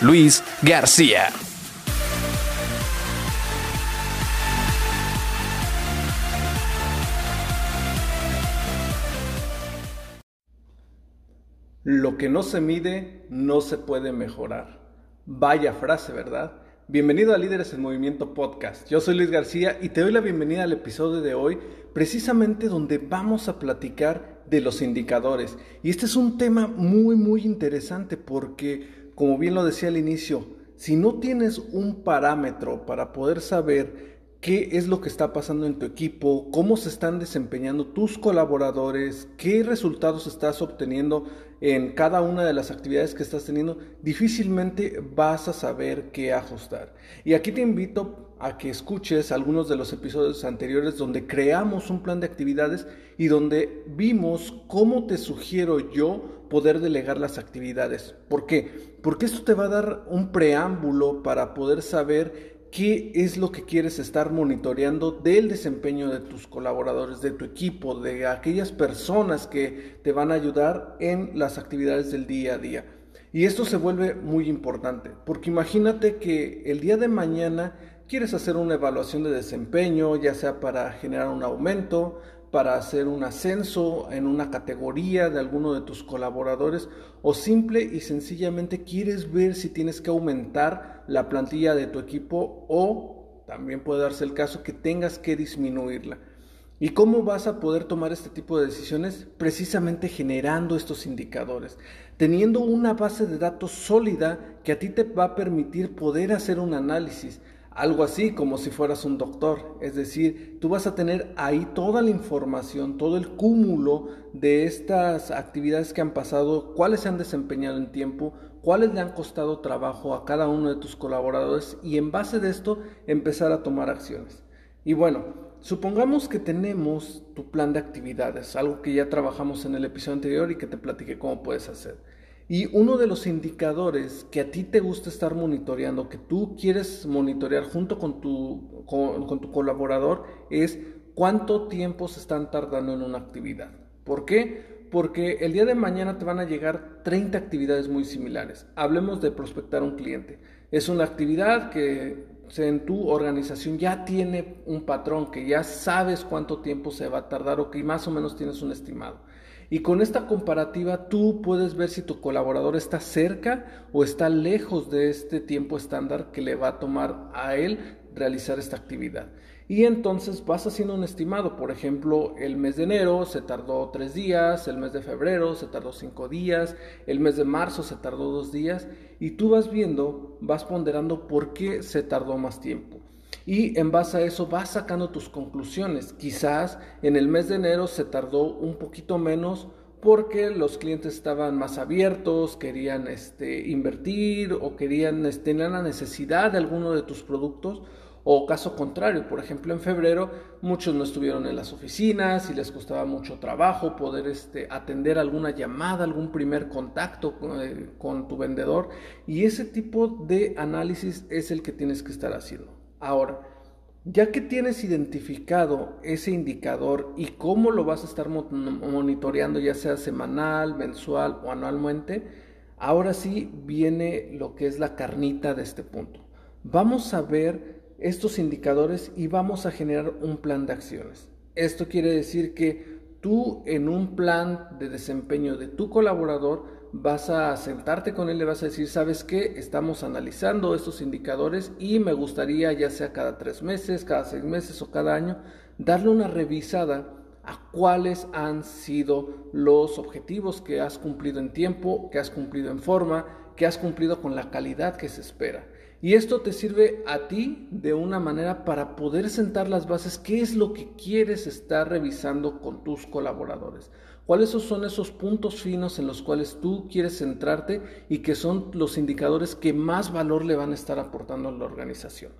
Luis García. Lo que no se mide no se puede mejorar. Vaya frase, ¿verdad? Bienvenido a Líderes en Movimiento Podcast. Yo soy Luis García y te doy la bienvenida al episodio de hoy, precisamente donde vamos a platicar de los indicadores. Y este es un tema muy, muy interesante porque, como bien lo decía al inicio, si no tienes un parámetro para poder saber qué es lo que está pasando en tu equipo, cómo se están desempeñando tus colaboradores, qué resultados estás obteniendo en cada una de las actividades que estás teniendo, difícilmente vas a saber qué ajustar. Y aquí te invito a que escuches algunos de los episodios anteriores donde creamos un plan de actividades y donde vimos cómo te sugiero yo poder delegar las actividades. ¿Por qué? Porque esto te va a dar un preámbulo para poder saber qué es lo que quieres estar monitoreando del desempeño de tus colaboradores, de tu equipo, de aquellas personas que te van a ayudar en las actividades del día a día. Y esto se vuelve muy importante, porque imagínate que el día de mañana quieres hacer una evaluación de desempeño, ya sea para generar un aumento, para hacer un ascenso en una categoría de alguno de tus colaboradores o simple y sencillamente quieres ver si tienes que aumentar la plantilla de tu equipo o también puede darse el caso que tengas que disminuirla. ¿Y cómo vas a poder tomar este tipo de decisiones? Precisamente generando estos indicadores, teniendo una base de datos sólida que a ti te va a permitir poder hacer un análisis, algo así como si fueras un doctor. Es decir, tú vas a tener ahí toda la información, todo el cúmulo de estas actividades que han pasado, cuáles se han desempeñado en tiempo, cuáles le han costado trabajo a cada uno de tus colaboradores y en base de esto empezar a tomar acciones. Y bueno, supongamos que tenemos tu plan de actividades, algo que ya trabajamos en el episodio anterior y que te platiqué cómo puedes hacer. Y uno de los indicadores que a ti te gusta estar monitoreando, que tú quieres monitorear junto con tu, con, tu colaborador, es cuánto tiempo se están tardando en una actividad. ¿Por qué? Porque el día de mañana te van a llegar 30 actividades muy similares. Hablemos de prospectar un cliente. Es una actividad que en tu organización ya tiene un patrón, que ya sabes cuánto tiempo se va a tardar o que más o menos tienes un estimado. Y con esta comparativa tú puedes ver si tu colaborador está cerca o está lejos de este tiempo estándar que le va a tomar a él realizar esta actividad. Y entonces vas haciendo un estimado. Por ejemplo, el mes de enero se tardó tres días, el mes de febrero se tardó cinco días, el mes de marzo se tardó dos días. Y tú vas viendo, vas ponderando por qué se tardó más tiempo y en base a eso vas sacando tus conclusiones. Quizás en el mes de enero se tardó un poquito menos porque los clientes estaban más abiertos, querían este, invertir o querían, tener la necesidad de alguno de tus productos. O caso contrario, por ejemplo, en febrero muchos no estuvieron en las oficinas y les costaba mucho trabajo poder este, atender alguna llamada, algún primer contacto con, eh, con tu vendedor. Y ese tipo de análisis es el que tienes que estar haciendo. Ahora, ya que tienes identificado ese indicador y cómo lo vas a estar monitoreando, ya sea semanal, mensual o anualmente, ahora sí viene lo que es la carnita de este punto. Vamos a ver estos indicadores y vamos a generar un plan de acciones. Esto quiere decir que tú en un plan de desempeño de tu colaborador vas a sentarte con él, le vas a decir, ¿sabes qué? Estamos analizando estos indicadores y me gustaría, ya sea cada tres meses, cada seis meses o cada año, darle una revisada a cuáles han sido los objetivos que has cumplido en tiempo, que has cumplido en forma, que has cumplido con la calidad que se espera. Y esto te sirve a ti de una manera para poder sentar las bases, qué es lo que quieres estar revisando con tus colaboradores ¿Cuáles son esos puntos finos en los cuales tú quieres centrarte y que son los indicadores que más valor le van a estar aportando a la organización?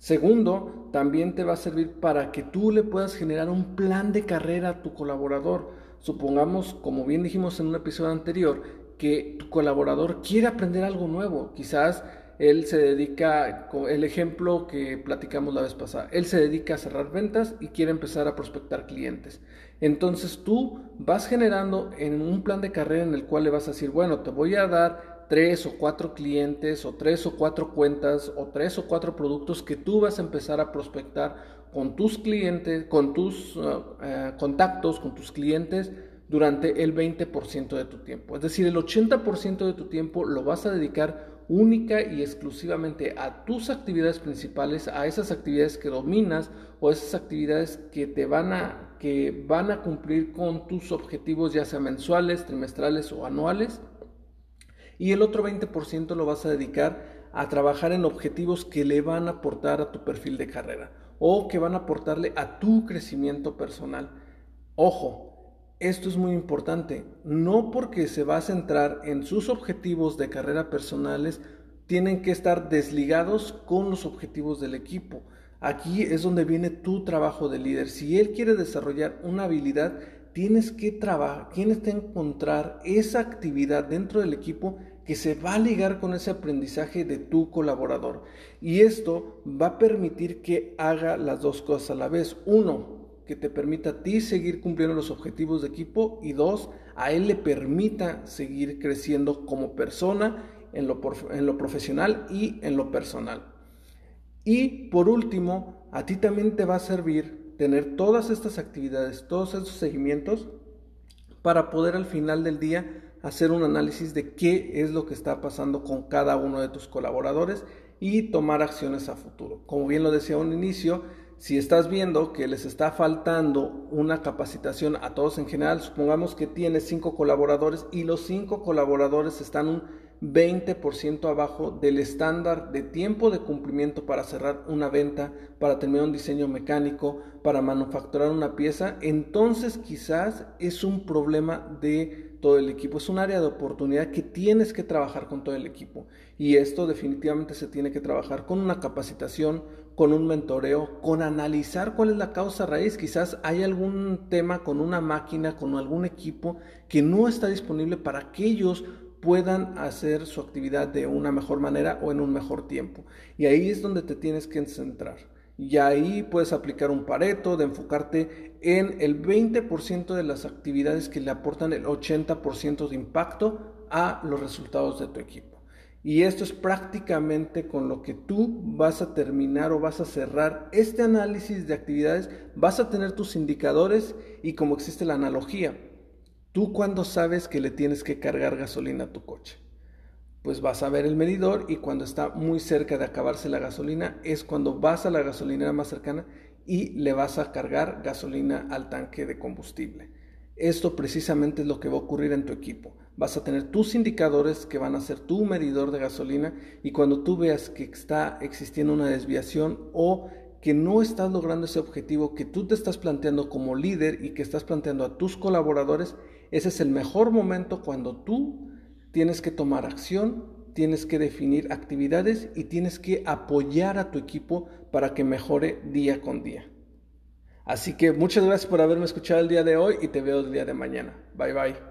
Segundo, también te va a servir para que tú le puedas generar un plan de carrera a tu colaborador. Supongamos, como bien dijimos en un episodio anterior, que tu colaborador quiere aprender algo nuevo. Quizás él se dedica, el ejemplo que platicamos la vez pasada, él se dedica a cerrar ventas y quiere empezar a prospectar clientes. Entonces tú vas generando en un plan de carrera en el cual le vas a decir, bueno, te voy a dar tres o cuatro clientes o tres o cuatro cuentas o tres o cuatro productos que tú vas a empezar a prospectar con tus clientes, con tus uh, eh, contactos, con tus clientes durante el 20% de tu tiempo. Es decir, el 80% de tu tiempo lo vas a dedicar única y exclusivamente a tus actividades principales, a esas actividades que dominas o esas actividades que te van a que van a cumplir con tus objetivos ya sea mensuales, trimestrales o anuales. Y el otro 20% lo vas a dedicar a trabajar en objetivos que le van a aportar a tu perfil de carrera o que van a aportarle a tu crecimiento personal. Ojo, esto es muy importante. No porque se va a centrar en sus objetivos de carrera personales, tienen que estar desligados con los objetivos del equipo. Aquí es donde viene tu trabajo de líder. Si él quiere desarrollar una habilidad, tienes que trabajar, tienes que encontrar esa actividad dentro del equipo que se va a ligar con ese aprendizaje de tu colaborador. Y esto va a permitir que haga las dos cosas a la vez. Uno, que te permita a ti seguir cumpliendo los objetivos de equipo y dos, a él le permita seguir creciendo como persona en lo, en lo profesional y en lo personal. Y por último, a ti también te va a servir tener todas estas actividades, todos esos seguimientos para poder al final del día hacer un análisis de qué es lo que está pasando con cada uno de tus colaboradores y tomar acciones a futuro. Como bien lo decía a un inicio, si estás viendo que les está faltando una capacitación a todos en general, supongamos que tienes cinco colaboradores y los cinco colaboradores están un 20% abajo del estándar de tiempo de cumplimiento para cerrar una venta, para terminar un diseño mecánico, para manufacturar una pieza, entonces quizás es un problema de todo el equipo. Es un área de oportunidad que tienes que trabajar con todo el equipo. Y esto definitivamente se tiene que trabajar con una capacitación, con un mentoreo, con analizar cuál es la causa raíz. Quizás hay algún tema con una máquina, con algún equipo que no está disponible para que ellos puedan hacer su actividad de una mejor manera o en un mejor tiempo. Y ahí es donde te tienes que centrar. Y ahí puedes aplicar un pareto de enfocarte en el 20% de las actividades que le aportan el 80% de impacto a los resultados de tu equipo. Y esto es prácticamente con lo que tú vas a terminar o vas a cerrar este análisis de actividades. Vas a tener tus indicadores y como existe la analogía, tú cuando sabes que le tienes que cargar gasolina a tu coche. Pues vas a ver el medidor y cuando está muy cerca de acabarse la gasolina es cuando vas a la gasolinera más cercana y le vas a cargar gasolina al tanque de combustible. Esto precisamente es lo que va a ocurrir en tu equipo. Vas a tener tus indicadores que van a ser tu medidor de gasolina y cuando tú veas que está existiendo una desviación o que no estás logrando ese objetivo que tú te estás planteando como líder y que estás planteando a tus colaboradores, ese es el mejor momento cuando tú tienes que tomar acción, tienes que definir actividades y tienes que apoyar a tu equipo para que mejore día con día. Así que muchas gracias por haberme escuchado el día de hoy y te veo el día de mañana. Bye bye.